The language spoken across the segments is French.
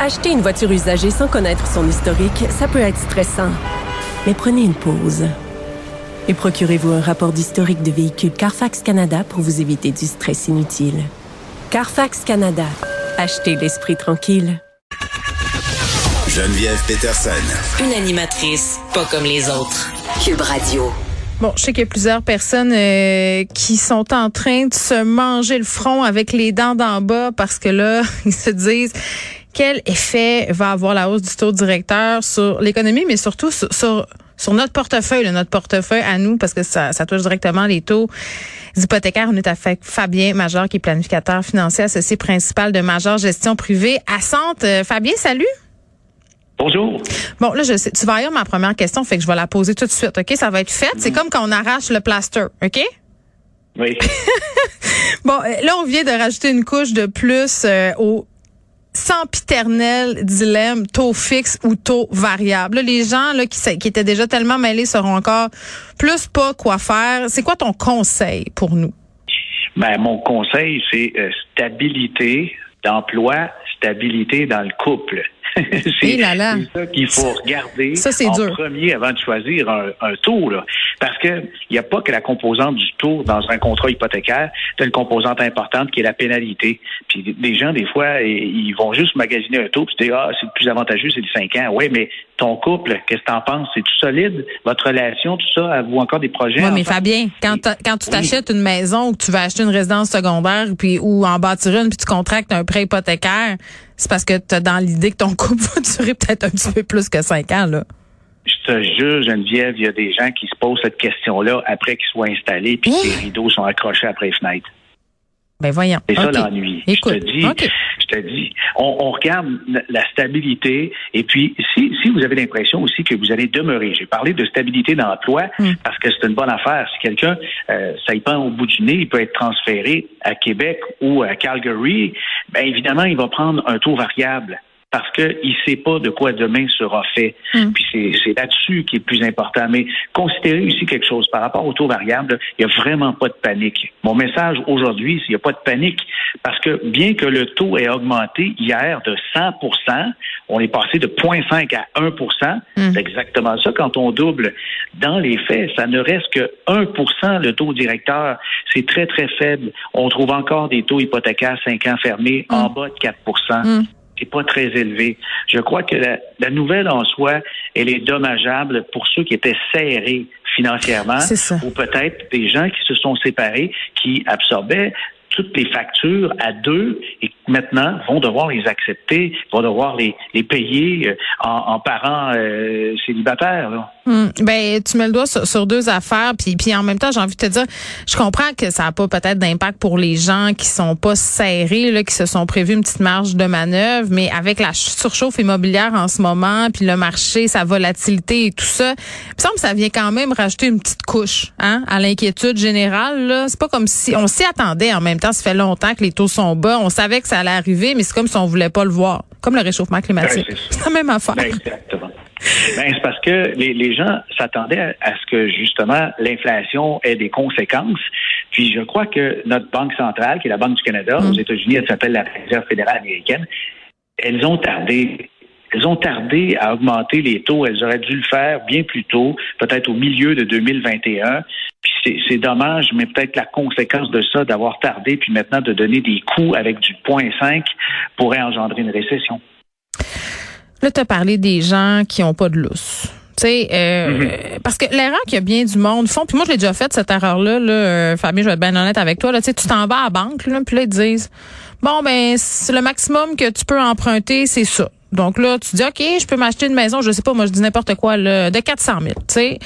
Acheter une voiture usagée sans connaître son historique, ça peut être stressant. Mais prenez une pause. Et procurez-vous un rapport d'historique de véhicule Carfax Canada pour vous éviter du stress inutile. Carfax Canada. Achetez l'esprit tranquille. Geneviève Peterson. Une animatrice pas comme les autres. Cube Radio. Bon, je sais qu'il y a plusieurs personnes euh, qui sont en train de se manger le front avec les dents d'en bas parce que là, ils se disent quel effet va avoir la hausse du taux directeur sur l'économie, mais surtout sur, sur, notre portefeuille, notre portefeuille à nous, parce que ça, ça touche directement les taux hypothécaires. On est avec Fabien Major, qui est planificateur financier associé principal de Major Gestion Privée à Sante. Euh, Fabien, salut. Bonjour. Bon, là, je sais, tu vas ailleurs ma première question, fait que je vais la poser tout de suite, OK? Ça va être fait. C'est comme quand on arrache le plaster, OK? Oui. bon, euh, là, on vient de rajouter une couche de plus euh, au sempiternel dilemme taux fixe ou taux variable. les gens là, qui, qui étaient déjà tellement mêlés seront encore plus pas quoi faire. C'est quoi ton conseil pour nous? Ben, mon conseil, c'est euh, stabilité d'emploi, stabilité dans le couple. c'est ça qu'il faut regarder ça, en dur. premier avant de choisir un, un taux. Là. Parce que il n'y a pas que la composante du taux dans un contrat hypothécaire, c'est une composante importante qui est la pénalité. Puis des gens, des fois, ils vont juste magasiner un taux puis dire Ah, c'est le plus avantageux, c'est le 5 ans. Oui, mais ton couple, qu'est-ce que tu en penses? C'est tout solide? Votre relation, tout ça, avez-vous encore des projets? Oui, mais Fabien, quand, quand tu t'achètes une maison ou que tu vas acheter une résidence secondaire puis ou en bâtir une puis tu contractes un prêt hypothécaire, c'est parce que tu as dans l'idée que ton couple va durer peut-être un petit peu plus que cinq ans, là. Je te jure, Geneviève, il y a des gens qui se posent cette question-là après qu'ils soient installés puis que les rideaux sont accrochés après les fenêtres. Ben voyons. C'est ça l'ennui. Je te dis, on, on, regarde la stabilité et puis si, si vous avez l'impression aussi que vous allez demeurer, j'ai parlé de stabilité d'emploi mm. parce que c'est une bonne affaire. Si quelqu'un, euh, ça y prend au bout du nez, il peut être transféré à Québec ou à Calgary, ben évidemment, il va prendre un taux variable parce qu'il ne sait pas de quoi demain sera fait. Mm. Puis c'est là-dessus qui est le plus important. Mais considérez aussi quelque chose par rapport au taux variable, il n'y a vraiment pas de panique. Mon message aujourd'hui, c'est qu'il n'y a pas de panique parce que bien que le taux ait augmenté hier de 100% on est passé de 0,5 à 1 mm. C'est exactement ça. Quand on double dans les faits, ça ne reste que 1% le taux directeur. C'est très, très faible. On trouve encore des taux hypothécaires 5 ans fermés en mm. bas de 4 pas très élevé. Je crois que la, nouvelle en soi, elle est dommageable pour ceux qui étaient serrés financièrement ou peut-être des gens qui se sont séparés, qui absorbaient toutes les factures à deux et maintenant vont devoir les accepter, vont devoir les, les payer euh, en, en parents euh, célibataires. Hmm. ben, tu mets le doigt sur, deux affaires, puis, puis en même temps, j'ai envie de te dire, je comprends que ça n'a pas peut-être d'impact pour les gens qui sont pas serrés, là, qui se sont prévus une petite marge de manœuvre, mais avec la surchauffe immobilière en ce moment, puis le marché, sa volatilité et tout ça, il me semble que ça vient quand même rajouter une petite couche hein, à l'inquiétude générale. Là. C'est pas comme si on s'y attendait en même temps. Ça fait longtemps que les taux sont bas. On savait que ça allait arriver, mais c'est comme si on voulait pas le voir. Comme le réchauffement climatique. c'est la même affaire. Ben, exactement. Ben, c'est parce que les, les gens s'attendaient à, ce que justement l'inflation ait des conséquences. Puis je crois que notre banque centrale, qui est la Banque du Canada, mm. aux États-Unis, elle s'appelle la Réserve fédérale américaine, elles ont tardé. Elles ont tardé à augmenter les taux. Elles auraient dû le faire bien plus tôt, peut-être au milieu de 2021. Puis c'est dommage, mais peut-être la conséquence de ça, d'avoir tardé, puis maintenant de donner des coûts avec du 0.5 pourrait engendrer une récession. Là, tu as parlé des gens qui ont pas de lousse. Tu sais, euh, mm-hmm. parce que l'erreur qu'il y a bien du monde font, puis moi je l'ai déjà fait cette erreur-là, là, euh, Fabien, je vais être bien honnête avec toi, là, tu t'en vas à la banque, là, puis là ils te disent, bon ben c'est le maximum que tu peux emprunter, c'est ça. Donc là, tu dis ok, je peux m'acheter une maison, je sais pas, moi je dis n'importe quoi, là, de 400 000, tu sais.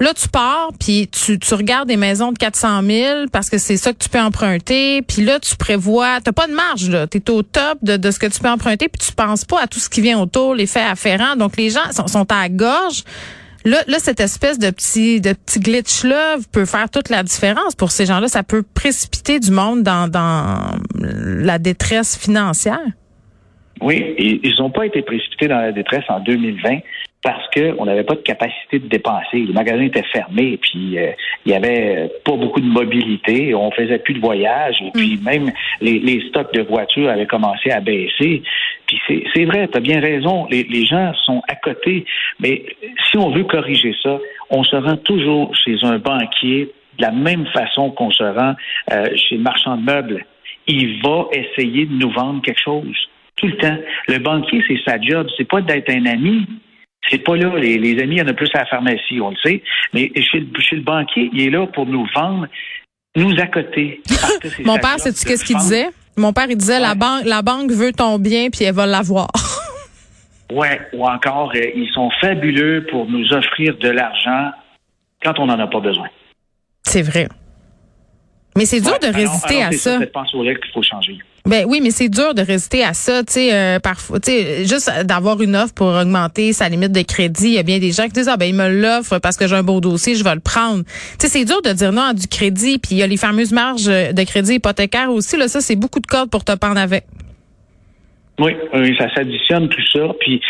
Là, tu pars, puis tu, tu regardes des maisons de 400 000 parce que c'est ça que tu peux emprunter. Puis là, tu prévois, t'as pas de marge, là. T'es au top de, de ce que tu peux emprunter, puis tu penses pas à tout ce qui vient autour, les faits afférents. Donc, les gens sont, sont à gorge. Là, là, cette espèce de petit, de petit glitch-là peut faire toute la différence pour ces gens-là. Ça peut précipiter du monde dans, dans la détresse financière. Oui, ils n'ont pas été précipités dans la détresse en 2020 parce qu'on n'avait pas de capacité de dépenser. Les magasins étaient fermés, puis euh, il y avait pas beaucoup de mobilité, on faisait plus de voyages, et puis mm. même les, les, stocks de voitures avaient commencé à baisser. Puis c'est vrai, tu as bien raison, les, les, gens sont à côté, mais si on veut corriger ça, on se rend toujours chez un banquier de la même façon qu'on se rend euh, chez le marchand de meubles. Il va essayer de nous vendre quelque chose tout le temps. Le banquier, c'est sa job, c'est pas d'être un ami, c'est pas là. Les, amis, il y en a plus à la pharmacie, on le sait. Mais chez, le banquier, il est là pour nous vendre, nous accoter. Mon père, sais-tu qu'est-ce qu'il disait? Mon père, il disait la banque, la banque veut ton bien puis elle va l'avoir. ouais, ou encore, euh, ils sont fabuleux pour nous offrir de l'argent quand on n'en a pas besoin. C'est vrai. Mais c'est dur de résister à ça. C'est pense qu'il faut changer. Ben oui, mais c'est dur de résister à ça, tu sais, euh, parfois, tu sais, juste d'avoir une offre pour augmenter sa limite de crédit. Il y a bien des gens qui disent ah ben il me l'offre parce que j'ai un beau dossier, je vais le prendre. Tu sais, c'est dur de dire non à du crédit. Puis il y a les fameuses marges de crédit hypothécaire aussi. Là, ça c'est beaucoup de cordes pour te pendre avec. Oui, oui, ça s'additionne tout ça. Puis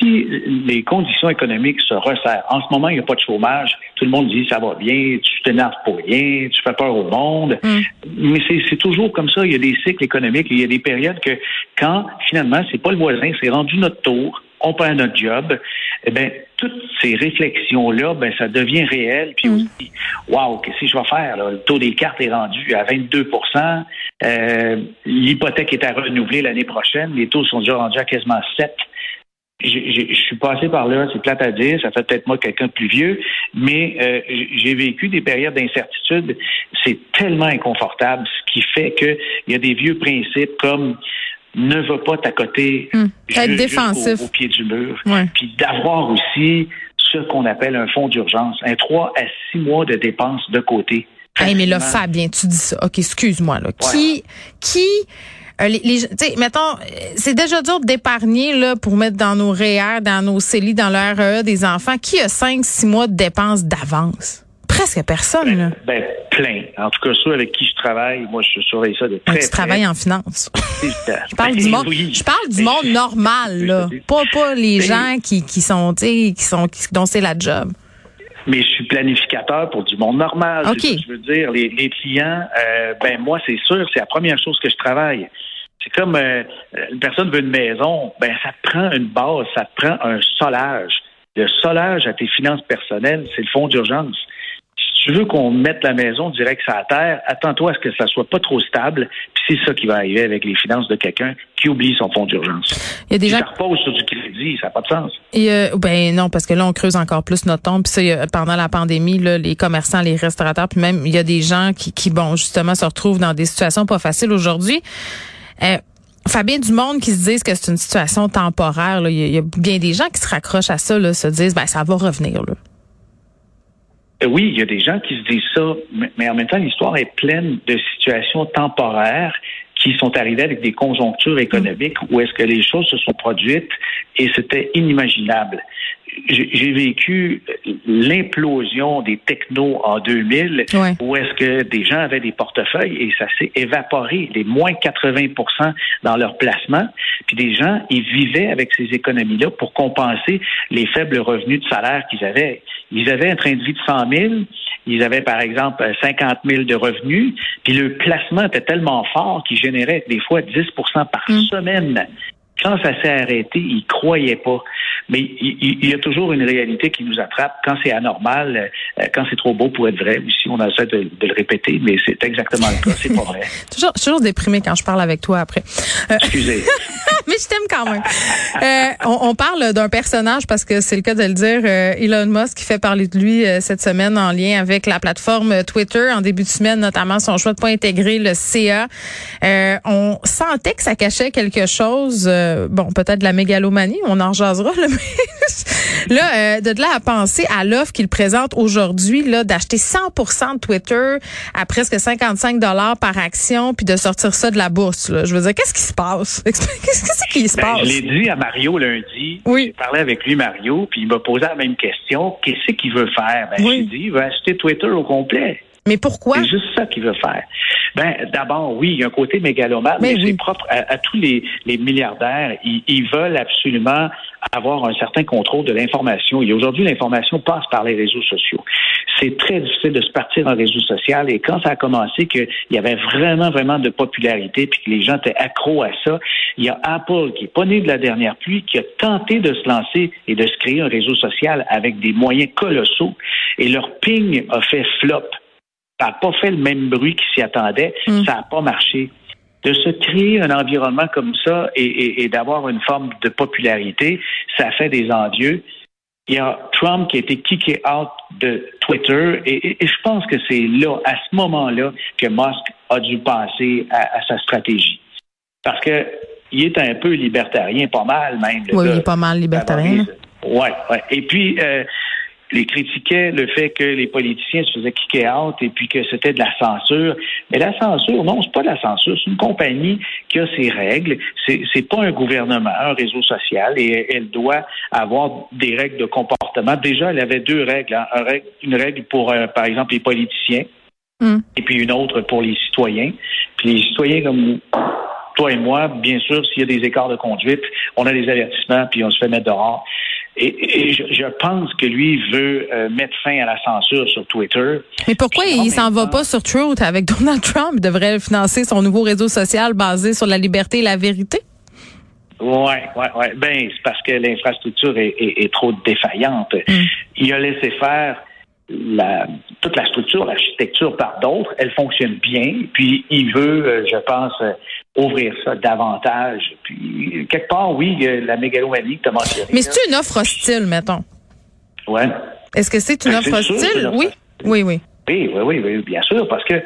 si les conditions économiques se resserrent, en ce moment, il n'y a pas de chômage, tout le monde dit ça va bien, tu t'énerves pour rien, tu fais peur au monde. Mm. Mais c'est toujours comme ça. Il y a des cycles économiques, il y a des périodes que quand finalement, c'est pas le voisin, c'est rendu notre tour, on perd notre job, eh bien, toutes ces réflexions-là, ben, ça devient réel. Puis mm. aussi, waouh, qu'est-ce que je vais faire? Le taux des cartes est rendu à 22% euh, L'hypothèque est à renouveler l'année prochaine. Les taux sont déjà rendus à quasiment 7 je suis passé par là, c'est plate à dire, ça fait peut-être moi quelqu'un de plus vieux, mais euh, j'ai vécu des périodes d'incertitude. C'est tellement inconfortable, ce qui fait qu'il y a des vieux principes comme ne va pas t'accoter hum, être défensif au, pied du mur, puis d'avoir aussi ce qu'on appelle un fonds d'urgence, un 3 à 6 mois de dépenses de côté. Hey, mais là, Fabien, tu dis ça. OK, excuse-moi. Là. Qui, qui euh, les, mettons, euh, c'est déjà dur d'épargner là pour mettre dans nos REER, dans nos CELI, dans le REE des enfants. Qui a 5 six mois de dépenses d'avance? Presque personne, ben, là. Ben, plein. En tout cas, ceux avec qui je travaille, moi, je surveille ça de très près. Tu travailles en finance. je parle du monde, je parle du monde normal, là. Pas, pas les ben, gens qui, qui sont, qui sont, qui, dont c'est la job mais je suis planificateur pour du monde normal. Okay. je veux dire, les, les clients, euh, ben moi, c'est sûr, c'est la première chose que je travaille. C'est comme euh, une personne veut une maison, ben ça te prend une base, ça te prend un solage. Le solage à tes finances personnelles, c'est le fonds d'urgence. Si tu veux qu'on mette la maison direct sur la terre, attends-toi à ce que ça soit pas trop stable. Puis c'est ça qui va arriver avec les finances de quelqu'un qui oublie son fonds d'urgence. Il y a des gens... repose sur du crédit, ça n'a pas de sens. Et euh, ben non, parce que là on creuse encore plus notre tombe. Puis ça, pendant la pandémie, là, les commerçants, les restaurateurs, puis même il y a des gens qui, qui bon justement se retrouvent dans des situations pas faciles aujourd'hui. Euh, Fabien Monde qui se disent que c'est une situation temporaire. Il, y a, bien des gens qui se raccrochent à ça, là, se disent ben ça va revenir. Là. Euh, oui, il y a des gens qui se disent ça, mais en même temps, l'histoire est pleine de situations temporaires qui sont arrivées avec des conjonctures économiques où est-ce que les choses se sont produites et c'était inimaginable j'ai vécu l'implosion des technos en 2000, où est-ce que des gens avaient des portefeuilles et ça s'est évaporé, des moins 80% dans leur placement. Puis des gens, ils vivaient avec ces économies-là pour compenser les faibles revenus de salaire qu'ils avaient. Ils avaient un train de vie de 100 000, ils avaient par exemple 50 000 de revenus, puis le placement était tellement fort qu'ils généraient des fois 10% par mm. semaine. Quand ça s'est arrêté, ils croyaient pas. Mais il, y a toujours une réalité qui nous attrape. Quand c'est anormal, euh, quand c'est trop beau pour être vrai, ici on essaie de, de le répéter, mais c'est exactement le cas, c'est pas vrai. toujours, toujours déprimé quand je parle avec toi après. Euh, Excusez. mais je t'aime quand même. Euh, on, parle d'un personnage parce que c'est le cas de le dire. Elon Musk qui fait parler de lui cette semaine en lien avec la plateforme Twitter en début de semaine, notamment son choix de pas intégrer le CA. on sentait que ça cachait quelque chose euh, bon, peut-être de la mégalomanie, on en jasera, là, mais là, euh, de là à penser à l'offre qu'il présente aujourd'hui, là, d'acheter 100% de Twitter à presque 55 dollars par action, puis de sortir ça de la bourse. Là. Je veux dire, qu'est-ce qui se passe? Qu'est-ce qui se ben, passe? Je l'ai dit à Mario lundi. Oui. J'ai parlé avec lui, Mario, puis il m'a posé la même question. Qu'est-ce qu'il veut faire? Ben, Oui. J'ai dit, il veut acheter Twitter au complet. Mais pourquoi? C'est juste ça qu'il veut faire. Ben, d'abord, oui, il y a un côté mégalomane, Mais mais, oui. c'est propre à, à tous les, les milliardaires. Ils, ils veulent absolument avoir un certain contrôle de l'information. Et aujourd'hui, l'information passe par les réseaux sociaux. C'est très difficile de se partir en réseau social. Et quand ça a commencé, qu'il y avait vraiment, vraiment de popularité, puis que les gens étaient accros à ça, il y a Apple, qui est pas né de la dernière pluie, qui a tenté de se lancer et de se créer un réseau social avec des moyens colossaux. Et leur ping a fait flop. Ça n'a pas fait le même bruit qu'ils s'y attendaient. Mm. Ça n'a pas marché. De se créer un environnement comme ça et, et- et d'avoir une forme de popularité, ça fait des envieux. Il y a Trump qui a été kické out de Twitter et, je pense que c'est là, à ce moment-là, que Musk a dû passer à, à sa stratégie. Parce que il est un peu libertarien, pas mal même. Oui, il est pas mal libertarien. Ouais, ouais. Et puis, euh, les critiquaient le fait que les politiciens se faisaient kicker out et puis que c'était de la censure. Mais la censure, non, c'est pas de la censure. C'est une compagnie qui a ses règles. C'est, c'est pas un gouvernement, un réseau social et elle doit avoir des règles de comportement. Déjà, elle avait deux règles. hein. Une règle pour, euh, par exemple, les politiciens Hum. et puis une autre pour les citoyens. Puis les citoyens comme toi et moi, bien sûr, s'il y a des écarts de conduite, on a des avertissements, puis on se fait mettre dehors. Et, et je, je pense que lui veut euh, mettre fin à la censure sur Twitter. Mais pourquoi Puis il s'en va pas sur Truth avec Donald Trump? Il devrait financer son nouveau réseau social basé sur la liberté et la vérité. Ouais, ouais, ouais. Ben, c'est parce que l'infrastructure est, est- est trop défaillante. Il a laissé faire la, toute la structure, l'architecture par d'autres. Elle fonctionne bien. Puis il veut, euh, je pense, euh, ouvrir ça davantage. Puis quelque part, oui, la mégalomanie que tu as mentionnée. Mais c'est une offre hostile, mettons? Ouais. Est-ce que c'est une Ben, offre sûr, hostile? une offre Oui. hostile. Oui, oui. Oui, oui, oui, oui, bien sûr, parce que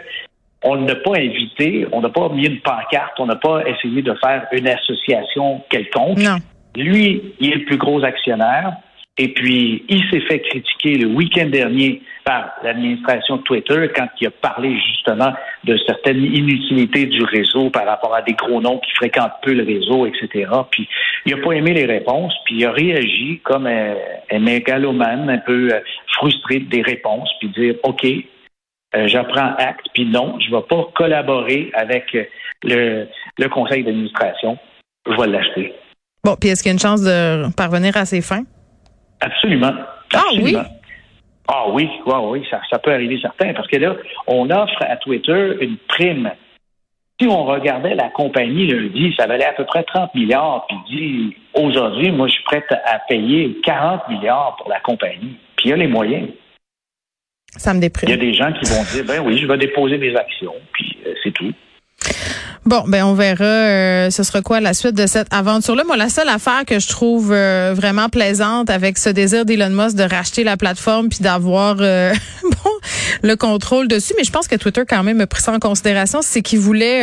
on n'a pas invité, on n'a pas mis une pancarte, on n'a pas essayé de faire une association quelconque. Non. Lui, il est le plus gros actionnaire. Et puis, il s'est fait critiquer le week-end dernier par l'administration Twitter quand il a parlé justement de certaines inutilités du réseau par rapport à des gros noms qui fréquentent peu le réseau, etc. Puis, il n'a pas aimé les réponses, puis il a réagi comme un, un mégalomane, un peu euh, frustré des réponses, puis dire, OK, euh, j'apprends acte, puis non, je ne vais pas collaborer avec euh, le, le conseil d'administration. Je vais l'acheter. Bon, puis est-ce qu'il y a une chance de parvenir à ses fins? Absolument. Ah Absolument. oui? Ah oui, oui, oui, ça, ça peut arriver certain, parce que là, on offre à Twitter une prime. Si on regardait la compagnie lundi, ça valait à peu près 30 milliards, puis dit aujourd'hui, moi, je suis prête à payer 40 milliards pour la compagnie. Puis il y a les moyens. Ça me Il y a déprime. des gens qui vont dire, ben oui, je vais déposer des actions, puis euh, c'est tout. Bon, ben on verra euh, ce sera quoi la suite de cette aventure-là. Moi, la seule affaire que je trouve euh, vraiment plaisante avec ce désir d'Elon Musk de racheter la plateforme puis d'avoir euh, le contrôle dessus, mais je pense que Twitter quand même a pris ça en considération, c'est qu'il voulait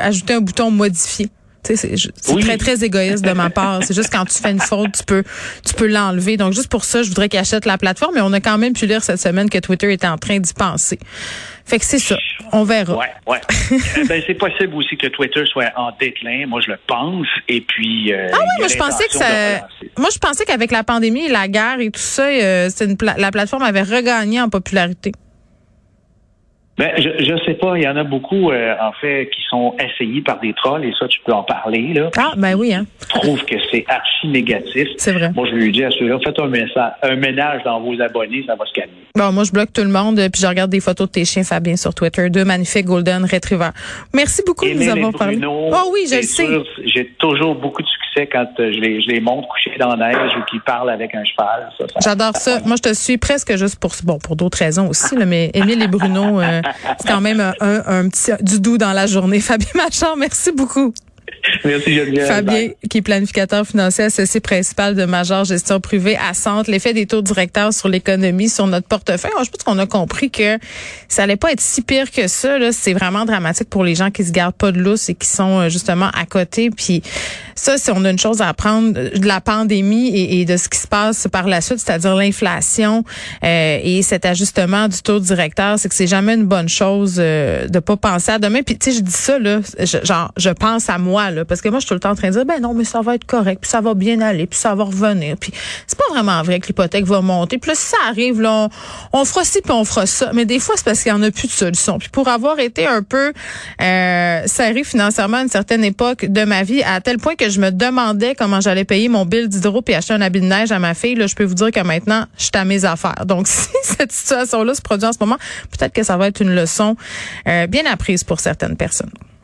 ajouter un bouton modifier. C'est Oui. très, très égoïste de ma part. C'est juste quand tu fais une faute, tu peux, tu peux l'enlever. Donc, juste pour ça, je voudrais qu'il achète la plateforme. Mais on a quand même pu lire cette semaine que Twitter était en train d'y penser. Fait que c'est ça. On verra. Ouais, ouais. Euh, ben, c'est possible aussi que Twitter soit en déclin. Moi, je le pense. Et puis. euh, Ah oui, moi je pensais que ça. Moi je pensais qu'avec la pandémie et la guerre et tout ça, euh, une pla- la plateforme avait regagné en popularité. Ben, je, je sais pas. Il y en a beaucoup, euh, en fait, qui sont essayés par des trolls, et ça, tu peux en parler, là. Ah ben oui, hein. Je trouve que c'est archi négatif. C'est vrai. Moi, je lui dis à ceux-là, faites un, message, un ménage dans vos abonnés, ça va se calmer. Bon, moi je bloque tout le monde euh, puis je regarde des photos de tes chiens Fabien sur Twitter, deux magnifiques Golden Retriever. Merci beaucoup de nous avoir et parlé. Bruno, Oh oui, je le sais. J'ai toujours beaucoup de succès quand euh, je les, je les montre couchés dans la neige ou qu'ils parlent avec un cheval. Ça, ça- J'adore ça. Moi, je te suis presque juste pour bon pour d'autres raisons aussi, là, mais Émile et Bruno, euh, c'est quand même un, un, un petit du doux dans la journée. Fabien Machard, merci beaucoup. Fabien, qui est planificateur financier associé principal de Major Gestion Privée à Centre, l'effet des taux directeurs sur l'économie, sur notre portefeuille. je pense qu'on a compris que ça allait pas être si pire que ça. C'est vraiment dramatique pour les gens qui se gardent pas de lousse et qui sont euh, justement à côté. Puis ça, si on a une chose à apprendre de la pandémie et, de ce qui se passe par la suite, c'est-à-dire l'inflation euh, et cet ajustement du taux directeur, c'est que c'est jamais une bonne chose euh, de pas penser à demain. Puis tu sais, je dis ça là, genre je pense à moi là, parce que moi je suis tout le temps en train de dire ben non, mais ça va être correct, puis ça va bien aller, puis ça va revenir. Puis c'est pas vraiment vrai que l'hypothèque va monter. Puis là, si ça arrive, là, on, fera ci puis on fera ça. Mais des fois, c'est parce qu'il y en a plus de solution. Puis pour avoir été un peu euh, serré financièrement à une certaine époque de ma vie, à tel point je me demandais comment j'allais payer mon bill d'hydro puis acheter un habit de neige à ma fille, là, je peux vous dire que maintenant, je suis à mes affaires. Donc, si cette situation-là se produit en ce moment, peut-être que ça va être une leçon euh, bien apprise pour certaines personnes.